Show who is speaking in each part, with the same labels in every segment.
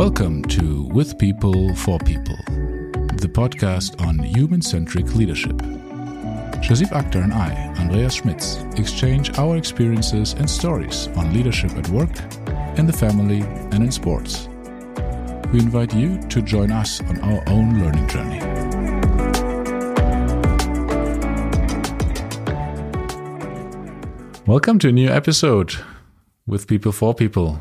Speaker 1: Welcome to With People for People, the podcast on human centric leadership. Shahzeeb Akhtar and I, Andreas Schmitz, exchange our experiences and stories on leadership at work, in the family, and in sports. We invite you to join us on our own learning journey. Welcome to a new episode with People for People.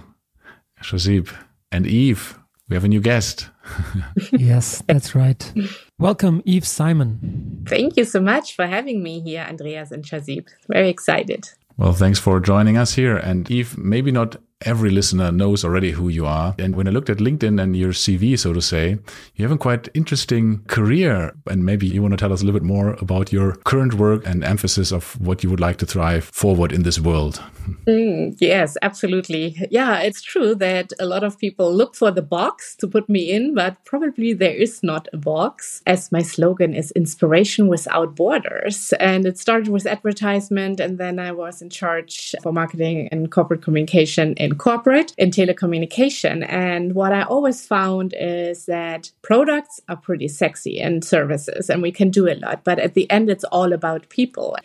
Speaker 1: Shahzeeb and Eve, we have a new guest.
Speaker 2: yes, that's right. Welcome, Eve Simon.
Speaker 3: Thank you so much for having me here, Andreas and Shahzeeb. Very excited.
Speaker 1: Well, thanks for joining us here. And Eve, maybe not every listener knows already who you are. And when I looked at LinkedIn and your CV, so to say, you have a quite interesting career. And maybe you want to tell us a little bit more about your current work and emphasis of what you would like to thrive forward in this world.
Speaker 3: Mm, yes, absolutely. Yeah, it's true that a lot of people look for the box to put me in, but probably there is not a box, as my slogan is inspiration without borders. And it started with advertisement, and then I was in charge for marketing and corporate communication in corporate in telecommunication. And what I always found is that products are pretty sexy and services, and we can do a lot. But at the end, it's all about people.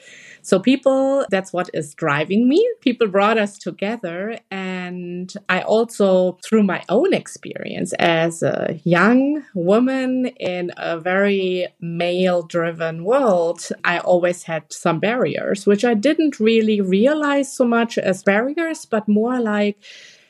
Speaker 3: So people, that's what is driving me. People brought us together. And I also, through my own experience as a young woman in a very male driven world, I always had some barriers, which I didn't really realize so much as barriers, but more like,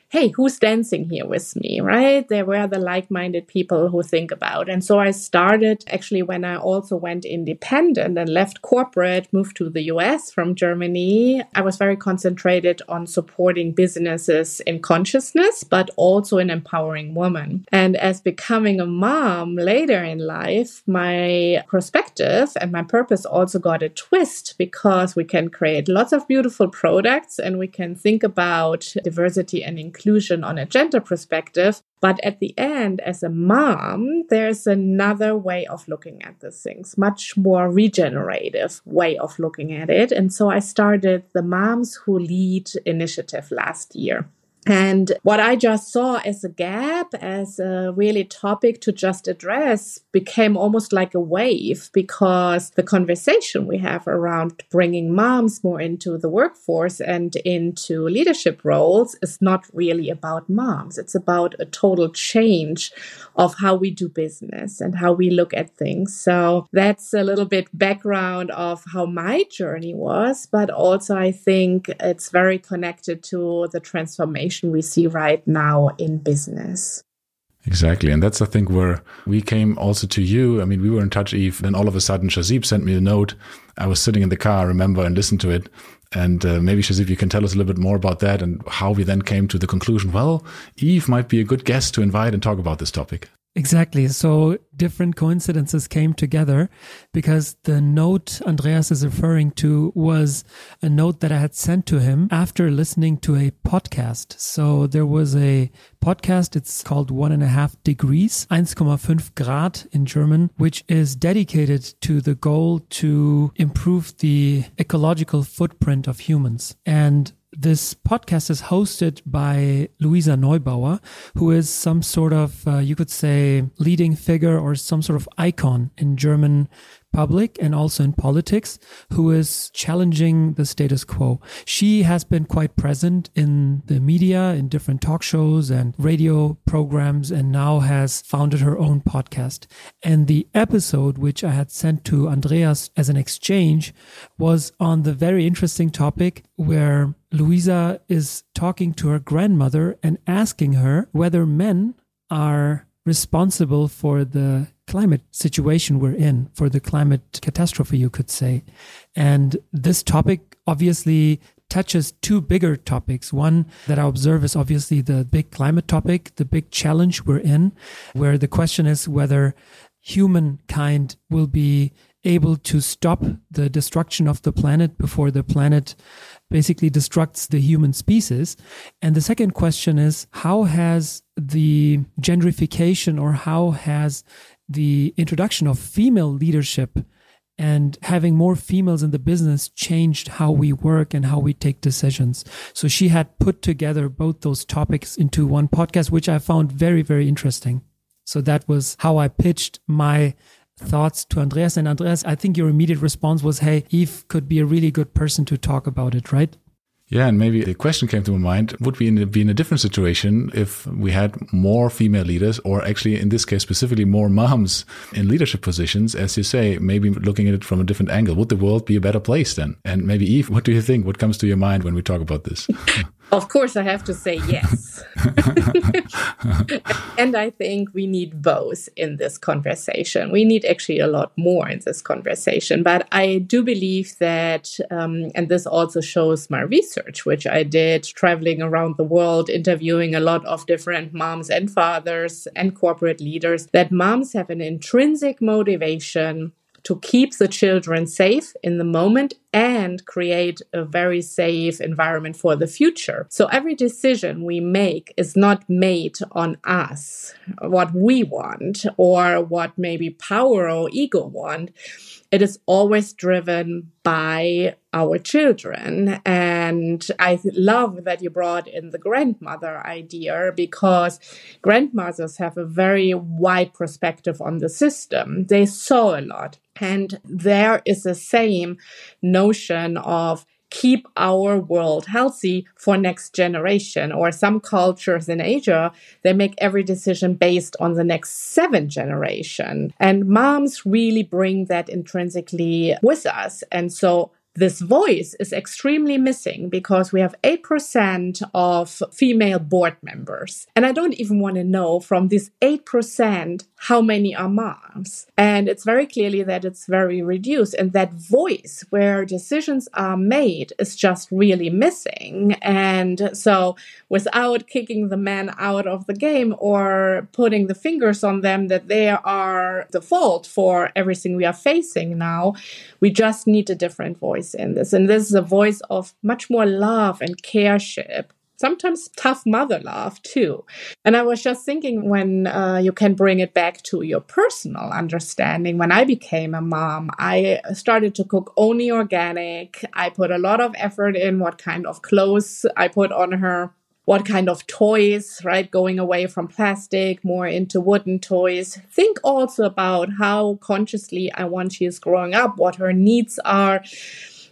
Speaker 3: hey, who's dancing here with me, right? There were the like minded people who think about. And so I started actually when I also went independent and left corporate, moved to the US from Germany. I was very concentrated on supporting businesses in consciousness, but also in empowering women. And as becoming a mom later in life, my perspective and my purpose also got a twist because we can create lots of beautiful products and we can think about diversity and inclusion inclusion on a gender perspective. But at the end, as a mom, there's another way of looking at these things, much more regenerative way of looking at it. And so I started the Moms Who Lead initiative last year. And what I just saw as a gap, as a really topic to just address, became almost like a wave because the conversation we have around bringing moms more into the workforce and into leadership roles is not really about moms. It's about a total change of how we do business and how we look at things. So that's a little bit background of how my journey was, but also I think it's very connected to the transformation we see right now in business.
Speaker 1: Exactly. And that's, I think, where we came also to you. I mean, we were in touch, Eve. Then all of a sudden, Shahzeeb sent me a note. I was sitting in the car, I remember, and listened to it. And uh, maybe, Shahzeeb, you can tell us a little bit more about that and how we then came to the conclusion well, Eve might be a good guest to invite and talk about this topic.
Speaker 2: Exactly. So different coincidences came together because the note Andreas is referring to was a note that I had sent to him after listening to a podcast. So there was a podcast. It's called One and a Half Degrees, 1,5 Grad in German, which is dedicated to the goal to improve the ecological footprint of humans. And this podcast is hosted by Luisa Neubauer, who is some sort of, uh, you could say, leading figure or some sort of icon in German public and also in politics who is challenging the status quo. She has been quite present in the media, in different talk shows and radio programs, and now has founded her own podcast. And the episode, which I had sent to Andreas as an exchange, was on the very interesting topic where Luisa is talking to her grandmother and asking her whether men are responsible for the climate situation we're in, for the climate catastrophe, you could say. And this topic obviously touches two bigger topics. One that I observe is obviously the big climate topic, the big challenge we're in, where the question is whether humankind will be able to stop the destruction of the planet before the planet basically destructs the human species. And the second question is how has the gentrification or how has the introduction of female leadership and having more females in the business changed how we work and how we take decisions. So she had put together both those topics into one podcast, which I found very, very interesting. So that was how I pitched my thoughts to Andreas. And Andreas, I think your immediate response was, Hey, Eve could be a really good person to talk about it, right?
Speaker 1: Yeah, and maybe the question came to my mind, would we be in a different situation if we had more female leaders, or actually in this case specifically more moms in leadership positions, as you say, maybe looking at it from a different angle, would the world be a better place then? And maybe Eve, what do you think? What comes to your mind when we talk about this?
Speaker 3: Of course, I have to say yes. and I think we need both in this conversation. We need actually a lot more in this conversation. But I do believe that, um, and this also shows my research, which I did traveling around the world, interviewing a lot of different moms and fathers and corporate leaders, that moms have an intrinsic motivation to keep the children safe in the moment and create a very safe environment for the future. So every decision we make is not made on us, what we want or what maybe power or ego want. It is always driven by our children. And I love that you brought in the grandmother idea because grandmothers have a very wide perspective on the system. They saw a lot. And there is the same notion of keep our world healthy for next generation or some cultures in asia they make every decision based on the next seven generation and moms really bring that intrinsically with us and so this voice is extremely missing because we have 8% of female board members. And I don't even want to know from this 8% how many are moms. And it's very clearly that it's very reduced. And that voice where decisions are made is just really missing. And so without kicking the men out of the game or putting the fingers on them that they are the fault for everything we are facing now, we just need a different voice in this. And this is a voice of much more love and careship sometimes tough mother love too. And I was just thinking when uh, you can bring it back to your personal understanding. When I became a mom, I started to cook only organic. I put a lot of effort in what kind of clothes I put on her. What kind of toys, right? Going away from plastic, more into wooden toys. Think also about how consciously I want she is growing up, what her needs are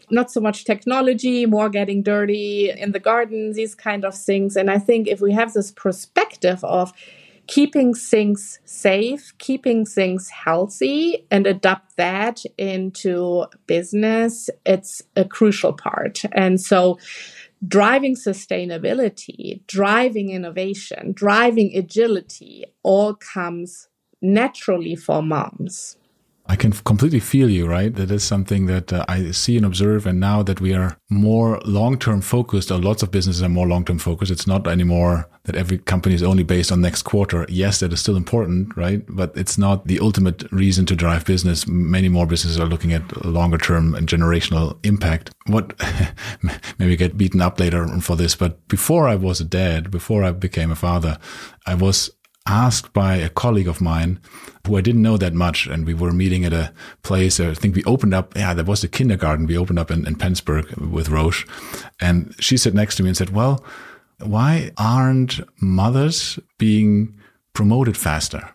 Speaker 3: not so much technology, more getting dirty in the garden, these kind of things. And I think if we have this perspective of keeping things safe, keeping things healthy, and adapt that into business, it's a crucial part. And so, driving sustainability, driving innovation, driving agility all comes naturally for moms.
Speaker 1: I can completely feel you, right? That is something that uh, I see and observe. And now that we are more long term focused, or lots of businesses are more long term focused, it's not anymore that every company is only based on next quarter. Yes, that is still important, right? But it's not the ultimate reason to drive business. Many more businesses are looking at longer term and generational impact. What maybe get beaten up later for this, but before I was a dad, before I became a father, I was asked by a colleague of mine who I didn't know that much. And we were meeting at a place, I think we opened up, yeah, there was a kindergarten we opened up in, in Penzberg with Roche. And she sat next to me and said, well, why aren't mothers being promoted faster?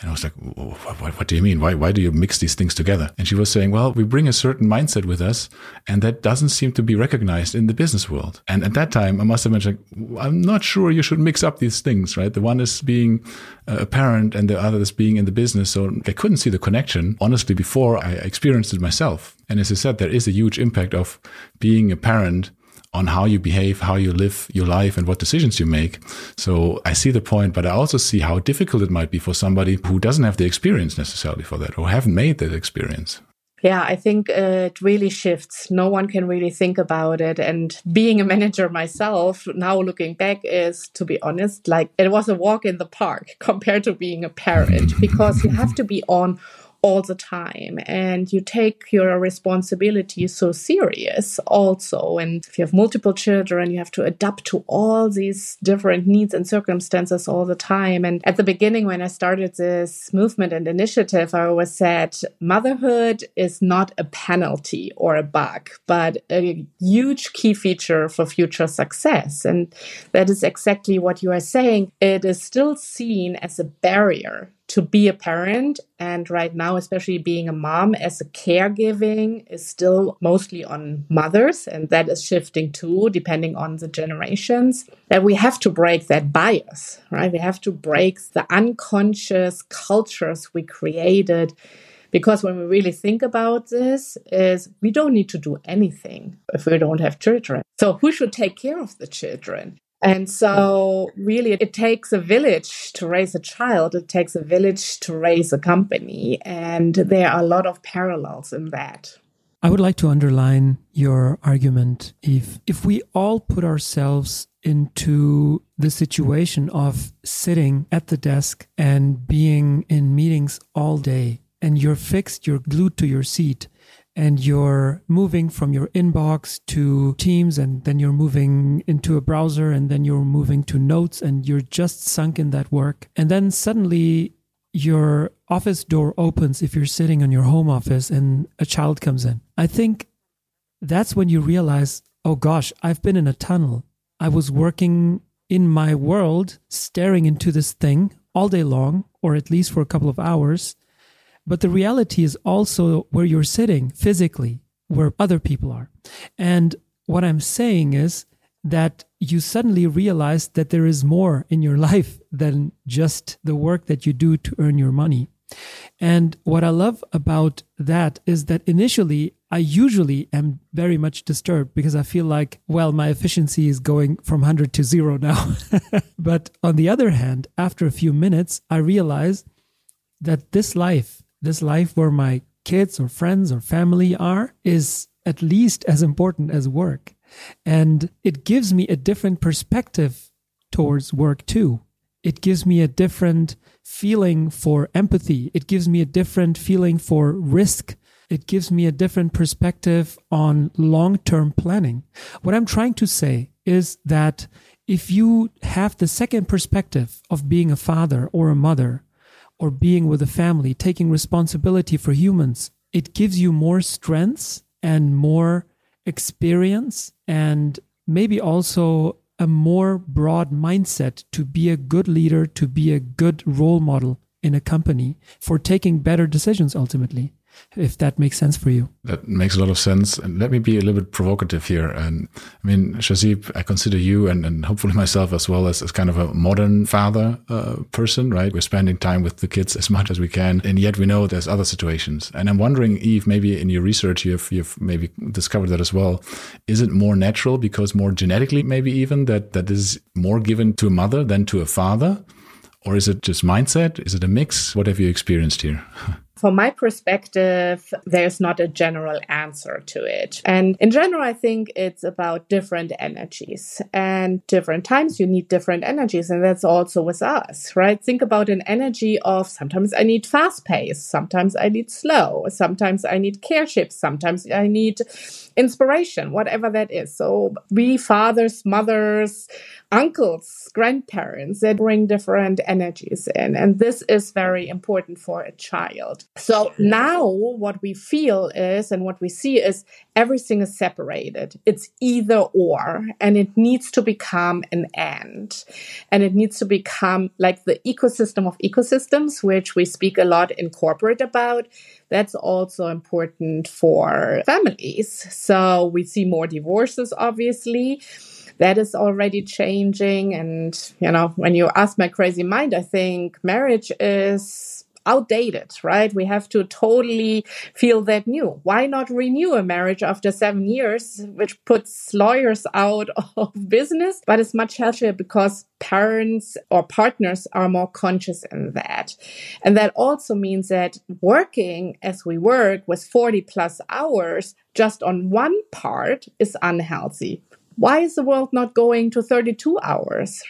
Speaker 1: And I was like, what, what, do you mean? Why, why do you mix these things together? And she was saying, well, we bring a certain mindset with us and that doesn't seem to be recognized in the business world. And at that time, I must have mentioned, I'm not sure you should mix up these things, right? The one is being uh, a parent and the other is being in the business. So I couldn't see the connection, honestly, before I experienced it myself. And as I said, there is a huge impact of being a parent on how you behave, how you live your life and what decisions you make. So I see the point, but I also see how difficult it might be for somebody who doesn't have the experience necessarily for that or haven't made that experience.
Speaker 3: Yeah, I think uh, it really shifts. No one can really think about it. And being a manager myself, now looking back, is to be honest, like it was a walk in the park compared to being a parent because you have to be on all the time and you take your responsibility so serious also. And if you have multiple children you have to adapt to all these different needs and circumstances all the time. And at the beginning when i started this movement and initiative i always said motherhood is not a penalty or a bug but a huge key feature for future success. And that is exactly what you are saying. It is still seen as a barrier to be a parent and right now especially being a mom as a caregiving is still mostly on mothers and that is shifting too depending on the generations. That we have to break that bias right? We have to break the unconscious cultures we created because when we really think about this is we don't need to do anything if we don't have children. So who should take care of the children and so, really, it takes a village to raise a child. It takes a village to raise a company. And there are a lot of parallels in that.
Speaker 2: I would like to underline your argument, Eve. If we all put ourselves into the situation of sitting at the desk and being in meetings all day, and you're fixed, you're glued to your seat, and you're moving from your inbox to Teams, and then you're moving into a browser, and then you're moving to notes, and you're just sunk in that work. And then suddenly your office door opens if you're sitting in your home office and a child comes in. I think that's when you realize, oh gosh, I've been in a tunnel. I was working in my world, staring into this thing all day long, or at least for a couple of hours. But the reality is also where you're sitting physically, where other people are. And what I'm saying is that you suddenly realize that there is more in your life than just the work that you do to earn your money. And what I love about that is that initially I usually am very much disturbed because I feel like, well, my efficiency is going from 100 to zero now. but on the other hand, after a few minutes, I realize that this life this life where my kids or friends or family are is at least as important as work. And it gives me a different perspective towards work too. It gives me a different feeling for empathy. It gives me a different feeling for risk. It gives me a different perspective on long term planning. What I'm trying to say is that if you have the second perspective of being a father or a mother, or being with a family, taking responsibility for humans, it gives you more strengths and more experience and maybe also a more broad mindset to be a good leader, to be a good role model in a company for taking better decisions ultimately if that makes sense for you.
Speaker 1: That makes a lot of sense. And let me be a little bit provocative here. And I mean, Shahzeeb, I consider you and, and hopefully myself as well as, as kind of a modern father uh, person, right? We're spending time with the kids as much as we can. And yet we know there's other situations. And I'm wondering, Eve, maybe in your research, you've, you've maybe discovered that as well. Is it more natural because more genetically, maybe even that, that is more given to a mother than to a father? Or is it just mindset? Is it a mix? What have you experienced here?
Speaker 3: From my perspective, there's not a general answer to it. And in general, I think it's about different energies and different times you need different energies. And that's also with us, right? Think about an energy of sometimes I need fast pace, sometimes I need slow, sometimes I need careship, sometimes I need inspiration, whatever that is. So we fathers, mothers, uncles, grandparents that bring different energies in. And this is very important for a child. So now what we feel is, and what we see is everything is separated. It's either or, and it needs to become an and. And it needs to become like the ecosystem of ecosystems, which we speak a lot in corporate about. That's also important for families. So we see more divorces, obviously that is already changing. And, you know, when you ask my crazy mind, I think marriage is outdated, right? We have to totally feel that new. Why not renew a marriage after seven years, which puts lawyers out of business, but it's much healthier because parents or partners are more conscious in that. And that also means that working as we work with 40 plus hours just on one part is unhealthy why is the world not going to 32 hours?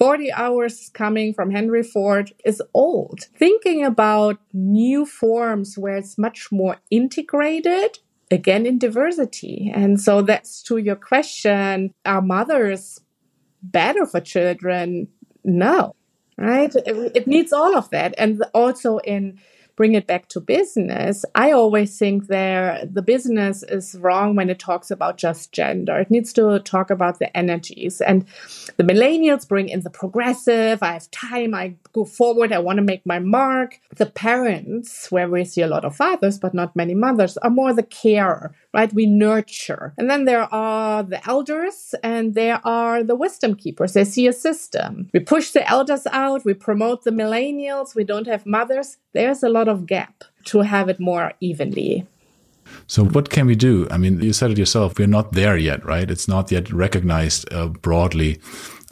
Speaker 3: 40 hours coming from Henry Ford is old. Thinking about new forms where it's much more integrated again in diversity. And so that's to your question are mothers better for children? No, right? It, it needs all of that. And also in bring it back to business, I always think there the business is wrong when it talks about just gender. It needs to talk about the energies. And the millennials bring in the progressive, I have time, I go forward, I want to make my mark. The parents, where we see a lot of fathers, but not many mothers, are more the carer, right? We nurture. And then there are the elders and there are the wisdom keepers. They see a system. We push the elders out, we promote the millennials, we don't have mothers. There's a lot of gap to have it more evenly.
Speaker 1: So, what can we do? I mean, you said it yourself, we're not there yet, right? It's not yet recognized uh, broadly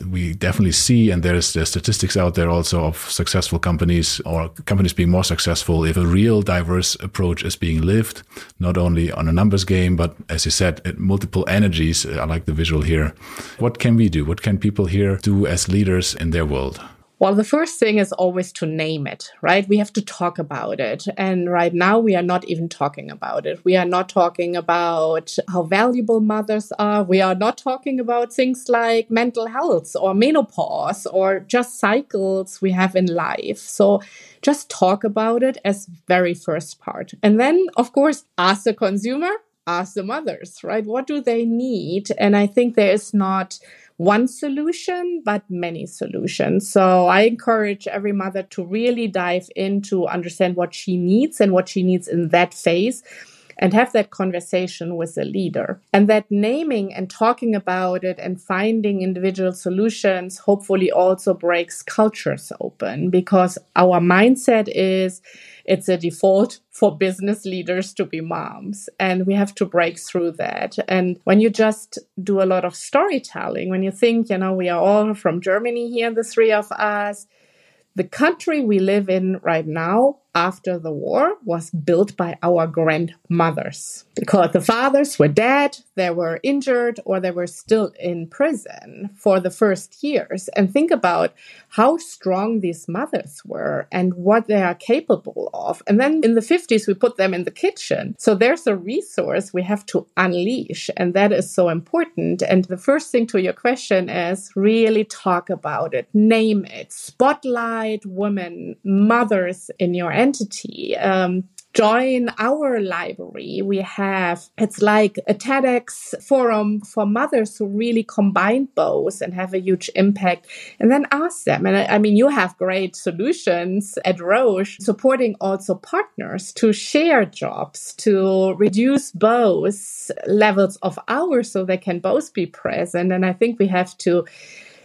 Speaker 1: we definitely see, and there's the statistics out there also of successful companies or companies being more successful if a real diverse approach is being lived, not only on a numbers game, but as you said, at multiple energies. I like the visual here. What can we do? What can people here do as leaders in their world?
Speaker 3: Well, the first thing is always to name it, right? We have to talk about it. And right now, we are not even talking about it. We are not talking about how valuable mothers are. We are not talking about things like mental health or menopause or just cycles we have in life. So just talk about it as very first part. And then, of course, ask the consumer, ask the mothers, right? What do they need? And I think there is not one solution, but many solutions. So I encourage every mother to really dive in to understand what she needs and what she needs in that phase and have that conversation with the leader. And that naming and talking about it and finding individual solutions hopefully also breaks cultures open because our mindset is it's a default for business leaders to be moms. And we have to break through that. And when you just do a lot of storytelling, when you think, you know, we are all from Germany here, the three of us, the country we live in right now after the war was built by our grandmothers because the fathers were dead, they were injured, or they were still in prison for the first years. And think about how strong these mothers were and what they are capable of. And then in the 50s, we put them in the kitchen. So there's a resource we have to unleash, and that is so important. And the first thing to your question is really talk about it, name it, spotlight women, mothers in your entity. Um, join our library. We have, it's like a TEDx forum for mothers who really combine both and have a huge impact. And then ask them. And I, I mean, you have great solutions at Roche supporting also partners to share jobs, to reduce both levels of hours so they can both be present. And I think we have to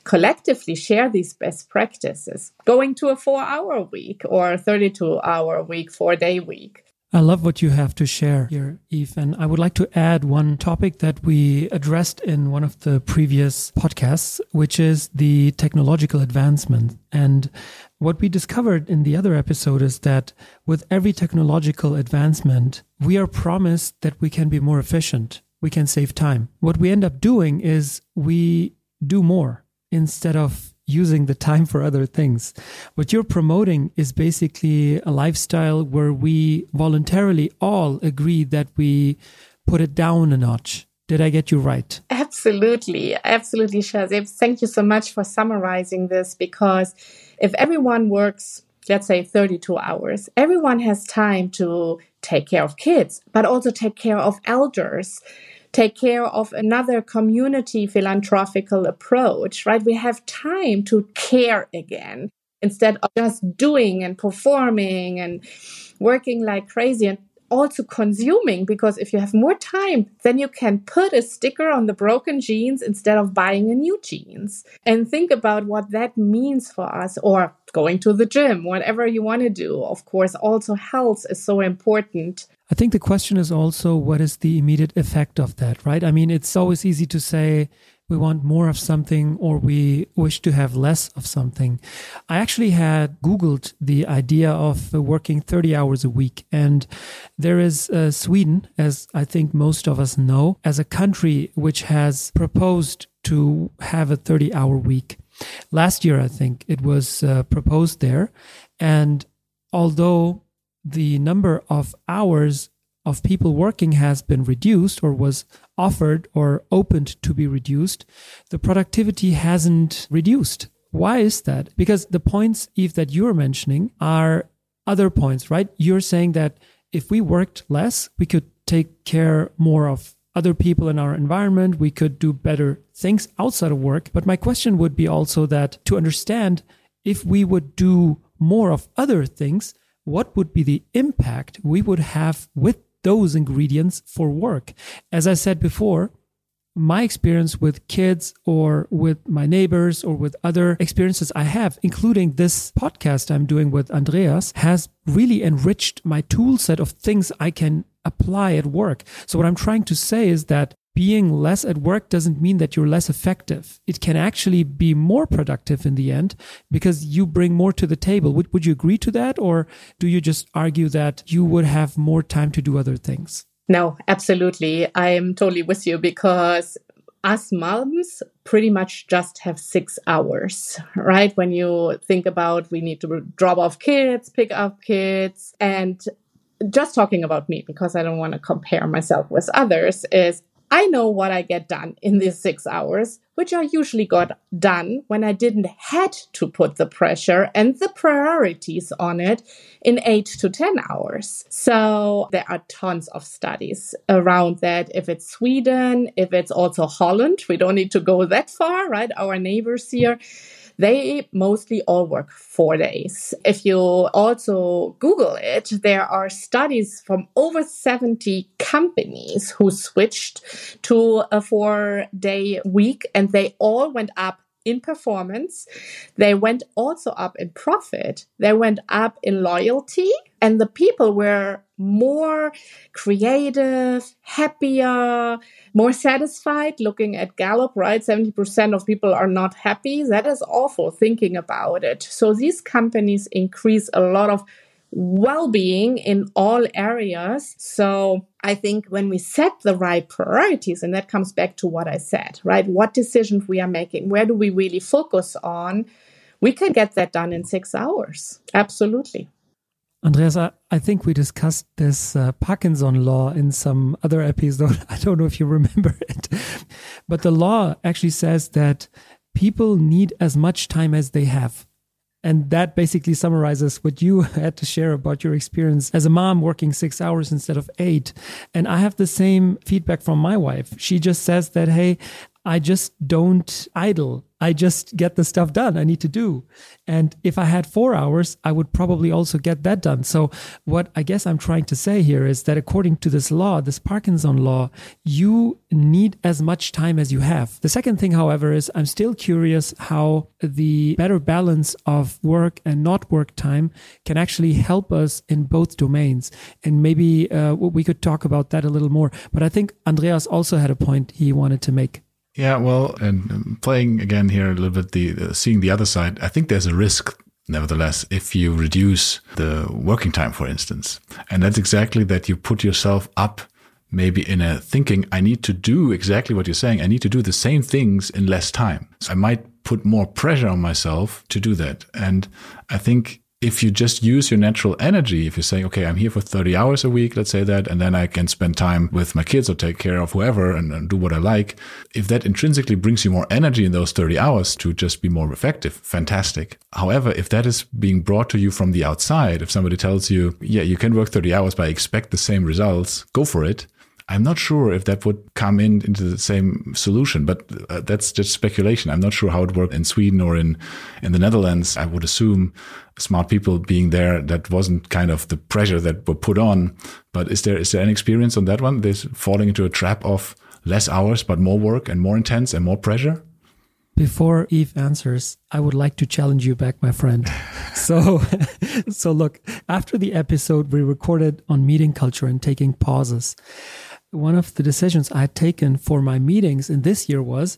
Speaker 3: collectively share these best practices, going to a four hour week or 32 hour week, four day week.
Speaker 2: I love what you have to share here, Eve. And I would like to add one topic that we addressed in one of the previous podcasts, which is the technological advancement. And what we discovered in the other episode is that with every technological advancement, we are promised that we can be more efficient. We can save time. What we end up doing is we do more instead of using the time for other things. What you're promoting is basically a lifestyle where we voluntarily all agree that we put it down a notch. Did I get you right?
Speaker 3: Absolutely. Absolutely, Shahzeeb. Thank you so much for summarizing this because if everyone works, let's say 32 hours, everyone has time to take care of kids, but also take care of elders take care of another community philanthropical approach, right? We have time to care again instead of just doing and performing and working like crazy and also consuming because if you have more time then you can put a sticker on the broken jeans instead of buying a new jeans. And think about what that means for us or going to the gym whatever you want to do. Of course also health is so important
Speaker 2: I think the question is also what is the immediate effect of that, right? I mean, it's always easy to say we want more of something or we wish to have less of something. I actually had Googled the idea of working 30 hours a week. And there is uh, Sweden, as I think most of us know, as a country which has proposed to have a 30 hour week. Last year, I think it was uh, proposed there. And although the number of hours of people working has been reduced or was offered or opened to be reduced, the productivity hasn't reduced. Why is that? Because the points, Eve, that you're mentioning are other points, right? You're saying that if we worked less, we could take care more of other people in our environment. We could do better things outside of work. But my question would be also that to understand if we would do more of other things, what would be the impact we would have with those ingredients for work? As I said before, my experience with kids or with my neighbors or with other experiences I have, including this podcast I'm doing with Andreas, has really enriched my tool set of things I can apply at work. So what I'm trying to say is that being less at work doesn't mean that you're less effective. It can actually be more productive in the end because you bring more to the table. Would, would you agree to that? Or do you just argue that you would have more time to do other things?
Speaker 3: No, absolutely. I'm totally with you because us moms pretty much just have six hours, right? When you think about we need to drop off kids, pick up kids, and just talking about me because I don't want to compare myself with others is I know what I get done in these six hours, which I usually got done when I didn't had to put the pressure and the priorities on it in eight to 10 hours. So there are tons of studies around that. If it's Sweden, if it's also Holland, we don't need to go that far, right? Our neighbors here they mostly all work four days. If you also Google it, there are studies from over 70 companies who switched to a four day week and they all went up in performance. They went also up in profit. They went up in loyalty and the people were more creative, happier, more satisfied. Looking at Gallup, right? 70% of people are not happy. That is awful thinking about it. So these companies increase a lot of well-being in all areas. So I think when we set the right priorities, and that comes back to what I said, right? What decisions we are making, where do we really focus on? We can get that done in six hours. Absolutely.
Speaker 2: Andreas, I, I think we discussed this uh, Parkinson law in some other episode. I don't know if you remember it, but the law actually says that people need as much time as they have. And that basically summarizes what you had to share about your experience as a mom working six hours instead of eight. And I have the same feedback from my wife. She just says that, hey, I just don't idle. I just get the stuff done I need to do. And if I had four hours, I would probably also get that done. So, what I guess I'm trying to say here is that according to this law, this Parkinson law, you need as much time as you have. The second thing, however, is I'm still curious how the better balance of work and not work time can actually help us in both domains. And maybe uh, we could talk about that a little more. But I think Andreas also had a point he wanted to make.
Speaker 1: Yeah, well, and playing again here a little bit, the uh, seeing the other side, I think there's a risk nevertheless if you reduce the working time for instance. And that's exactly that you put yourself up maybe in a thinking i need to do exactly what you're saying. I need to do the same things in less time. So i might put more pressure on myself to do that. And i think if you just use your natural energy, if you say, okay, I'm here for 30 hours a week, let's say that, and then I can spend time with my kids or take care of whoever and, and, do what I like. If that intrinsically brings you more energy in those 30 hours to just be more effective, fantastic. However, if that is being brought to you from the outside, if somebody tells you, yeah, you can work 30 hours, but I expect the same results, go for it. I'm not sure if that would come in into the same solution, but uh, that's just speculation. I'm not sure how it worked in Sweden or in in the Netherlands. I would assume smart people being there that wasn't kind of the pressure that were put on. But is there is there an experience on that one? This falling into a trap of less hours but more work and more intense and more pressure?
Speaker 2: Before Eve answers, I would like to challenge you back, my friend. so, so look, after the episode we recorded on meeting culture and taking pauses, one of the decisions I had taken for my meetings in this year was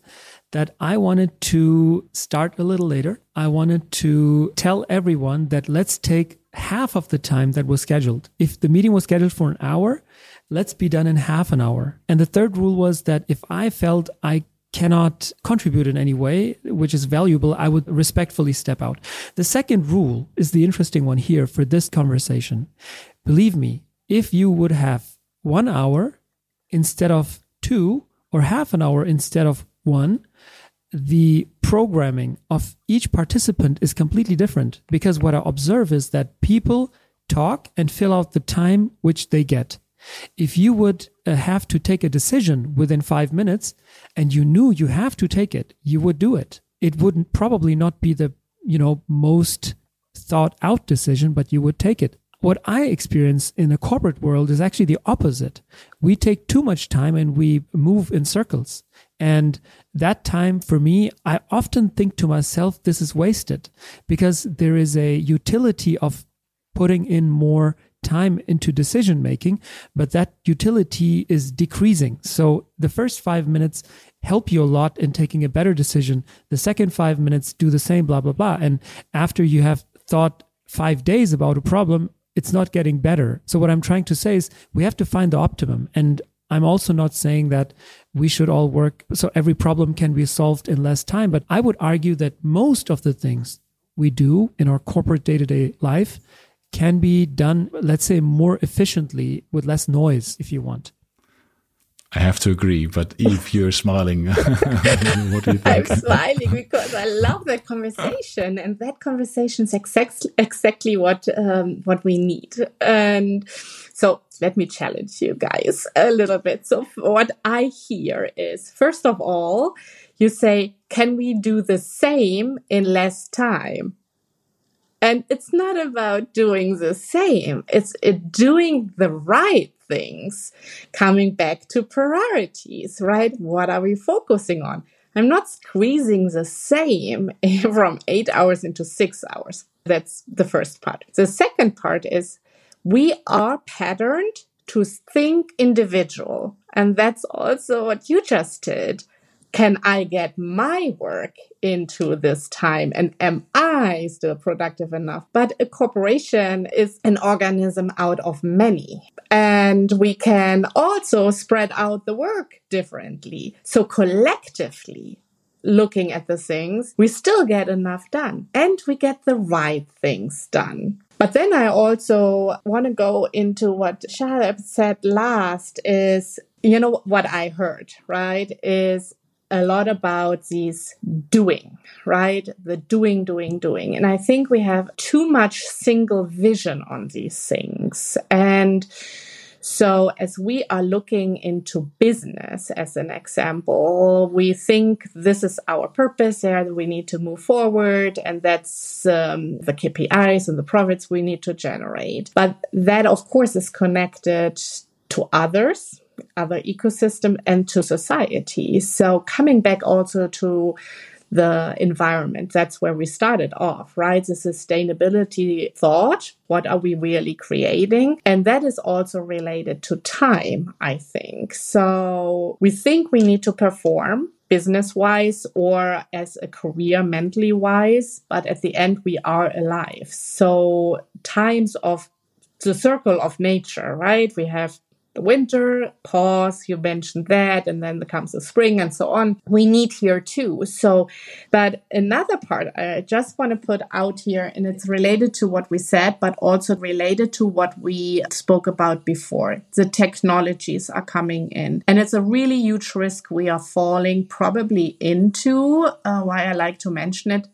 Speaker 2: that I wanted to start a little later. I wanted to tell everyone that let's take half of the time that was scheduled. If the meeting was scheduled for an hour, let's be done in half an hour. And the third rule was that if I felt I cannot contribute in any way, which is valuable, I would respectfully step out. The second rule is the interesting one here for this conversation. Believe me, if you would have one hour instead of two or half an hour instead of one, the programming of each participant is completely different because what I observe is that people talk and fill out the time which they get. If you would uh, have to take a decision within five minutes and you knew you have to take it, you would do it. It wouldn't probably not be the, you know, most thought out decision, but you would take it. What I experience in a corporate world is actually the opposite. We take too much time and we move in circles. And that time for me, I often think to myself, this is wasted because there is a utility of putting in more time into decision making, but that utility is decreasing. So the first five minutes help you a lot in taking a better decision. The second five minutes do the same, blah, blah, blah. And after you have thought five days about a problem, it's not getting better. So what I'm trying to say is we have to find the optimum. And I'm also not saying that we should all work so every problem can be solved in less time, but I would argue that most of the things we do in our corporate day to day life can be done, let's say, more efficiently with less noise, if you want.
Speaker 1: I have to agree, but Eve, you're smiling. what do you think?
Speaker 3: I'm smiling because I love that conversation, and that conversation is exactly exactly what um, what we need. And so, let me challenge you guys a little bit. So, what I hear is, first of all, you say, "Can we do the same in less time?" And it's not about doing the same. It's it doing the right things. Coming back to priorities, right? What are we focusing on? I'm not squeezing the same from eight hours into six hours. That's the first part. The second part is we are patterned to think individual. And that's also what you just did can I get my work into this time and am I still productive enough? But a corporation is an organism out of many. And we can also spread out the work differently. So collectively, looking at the things, we still get enough done and we get the right things done. But then I also want to go into what Shaleb said last is, you know, what I heard, right? Is a lot about these doing, right? The doing, doing, doing. And I think we have too much single vision on these things. And so, as we are looking into business as an example, we think this is our purpose there we need to move forward, and that's um, the KPIs and the profits we need to generate. But that, of course, is connected to others other ecosystem and to society. So coming back also to the environment. That's where we started off, right? The sustainability thought. What are we really creating? And that is also related to time, I think. So we think we need to perform business wise or as a career mentally wise, but at the end we are alive. So times of the circle of nature, right? We have the winter, pause, you mentioned that, and then comes the spring and so on. We need here too. So, but another part I just want to put out here, and it's related to what we said, but also related to what we spoke about before. The technologies are coming in, and it's a really huge risk we are falling probably into. Uh, why I like to mention it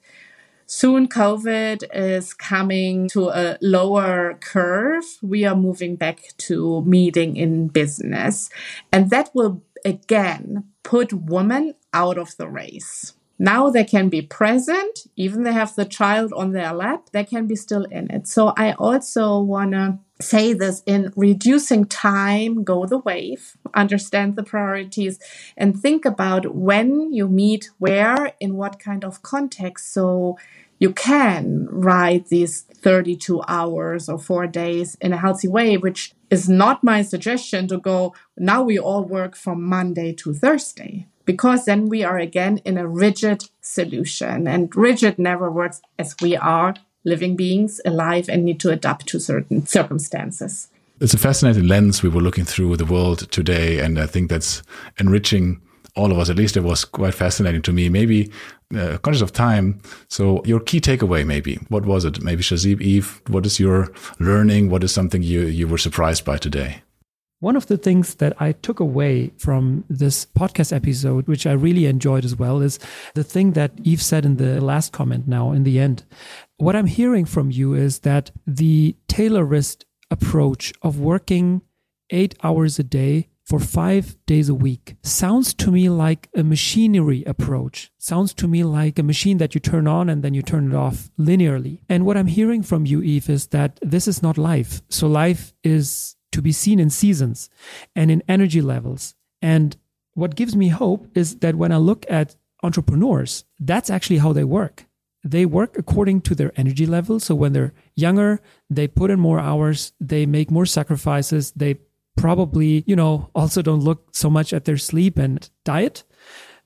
Speaker 3: Soon COVID is coming to a lower curve. We are moving back to meeting in business. And that will again put women out of the race. Now they can be present, even they have the child on their lap, they can be still in it. So I also want to say this in reducing time, go the wave, understand the priorities, and think about when you meet where, in what kind of context. So you can ride these 32 hours or four days in a healthy way, which is not my suggestion to go, now we all work from Monday to Thursday, because then we are again in a rigid solution. And rigid never works as we are living beings alive and need to adapt to certain circumstances.
Speaker 1: It's a fascinating lens we were looking through the world today, and I think that's enriching all of us. At least it was quite fascinating to me. Maybe uh, conscious of time. So your key takeaway, maybe what was it? Maybe Shahzeeb, Eve, what is your learning? What is something you you were surprised by today?
Speaker 2: One of the things that I took away from this podcast episode, which I really enjoyed as well, is the thing that Eve said in the last comment now in the end. What I'm hearing from you is that the Taylorist approach of working eight hours a day for five days a week sounds to me like a machinery approach. Sounds to me like a machine that you turn on and then you turn it off linearly. And what I'm hearing from you, Eve, is that this is not life. So life is to be seen in seasons and in energy levels. And what gives me hope is that when I look at entrepreneurs, that's actually how they work. They work according to their energy level. So when they're younger, they put in more hours, they make more sacrifices, they probably, you know, also don't look so much at their sleep and diet.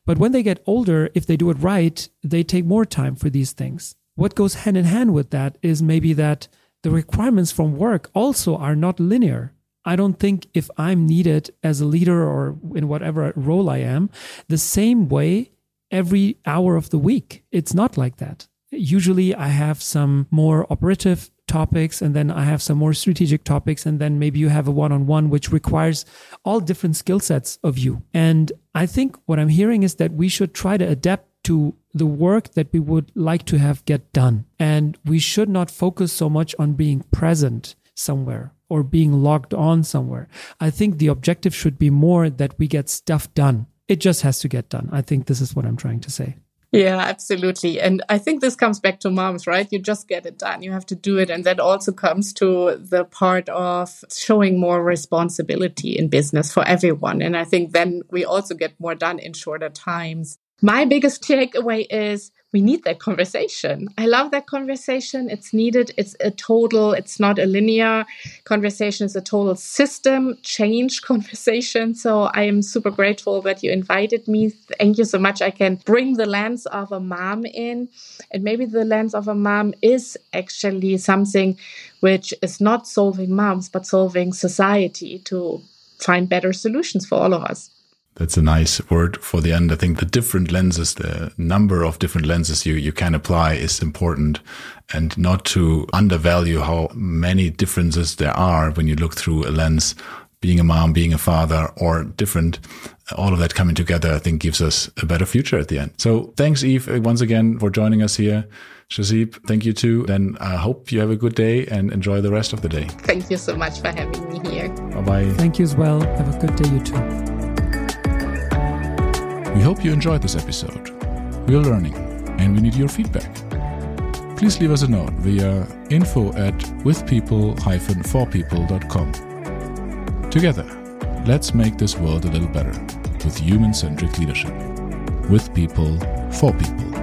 Speaker 2: But when they get older, if they do it right, they take more time for these things. What goes hand in hand with that is maybe that the requirements from work also are not linear. I don't think if I'm needed as a leader or in whatever role I am, the same way every hour of the week. It's not like that. Usually I have some more operative topics and then I have some more strategic topics and then maybe you have a one-on-one which requires all different skill sets of you. And I think what I'm hearing is that we should try to adapt to the work that we would like to have get done. And we should not focus so much on being present somewhere or being logged on somewhere. I think the objective should be more that we get stuff done. It just has to get done. I think this is what I'm trying to say.
Speaker 3: Yeah, absolutely. And I think this comes back to moms, right? You just get it done. You have to do it. And that also comes to the part of showing more responsibility in business for everyone. And I think then we also get more done in shorter times. My biggest takeaway is we need that conversation. I love that conversation. It's needed. It's a total, it's not a linear conversation, it's a total system change conversation. So I am super grateful that you invited me. Thank you so much. I can bring the lens of a mom in. And maybe the lens of a mom is actually something which is not solving moms, but solving society to find better solutions for all of us.
Speaker 1: That's a nice word for the end. I think the different lenses, the number of different lenses you, you can apply is important and not to undervalue how many differences there are when you look through a lens, being a mom, being a father or different. All of that coming together, I think gives us a better future at the end. So thanks, Eve, uh, once again for joining us here. Shahzeeb, thank you too. Then I hope you have a good day and enjoy the rest of the day.
Speaker 3: Thank you so much for having me here.
Speaker 1: Bye bye.
Speaker 2: Thank you as well. Have a good day, you too.
Speaker 1: We hope you enjoyed this episode. We're learning and we need your feedback. Please leave us a note via info at withpeople-forpeople.com. Together, let's make this world a little better with human centric leadership. With people, for people.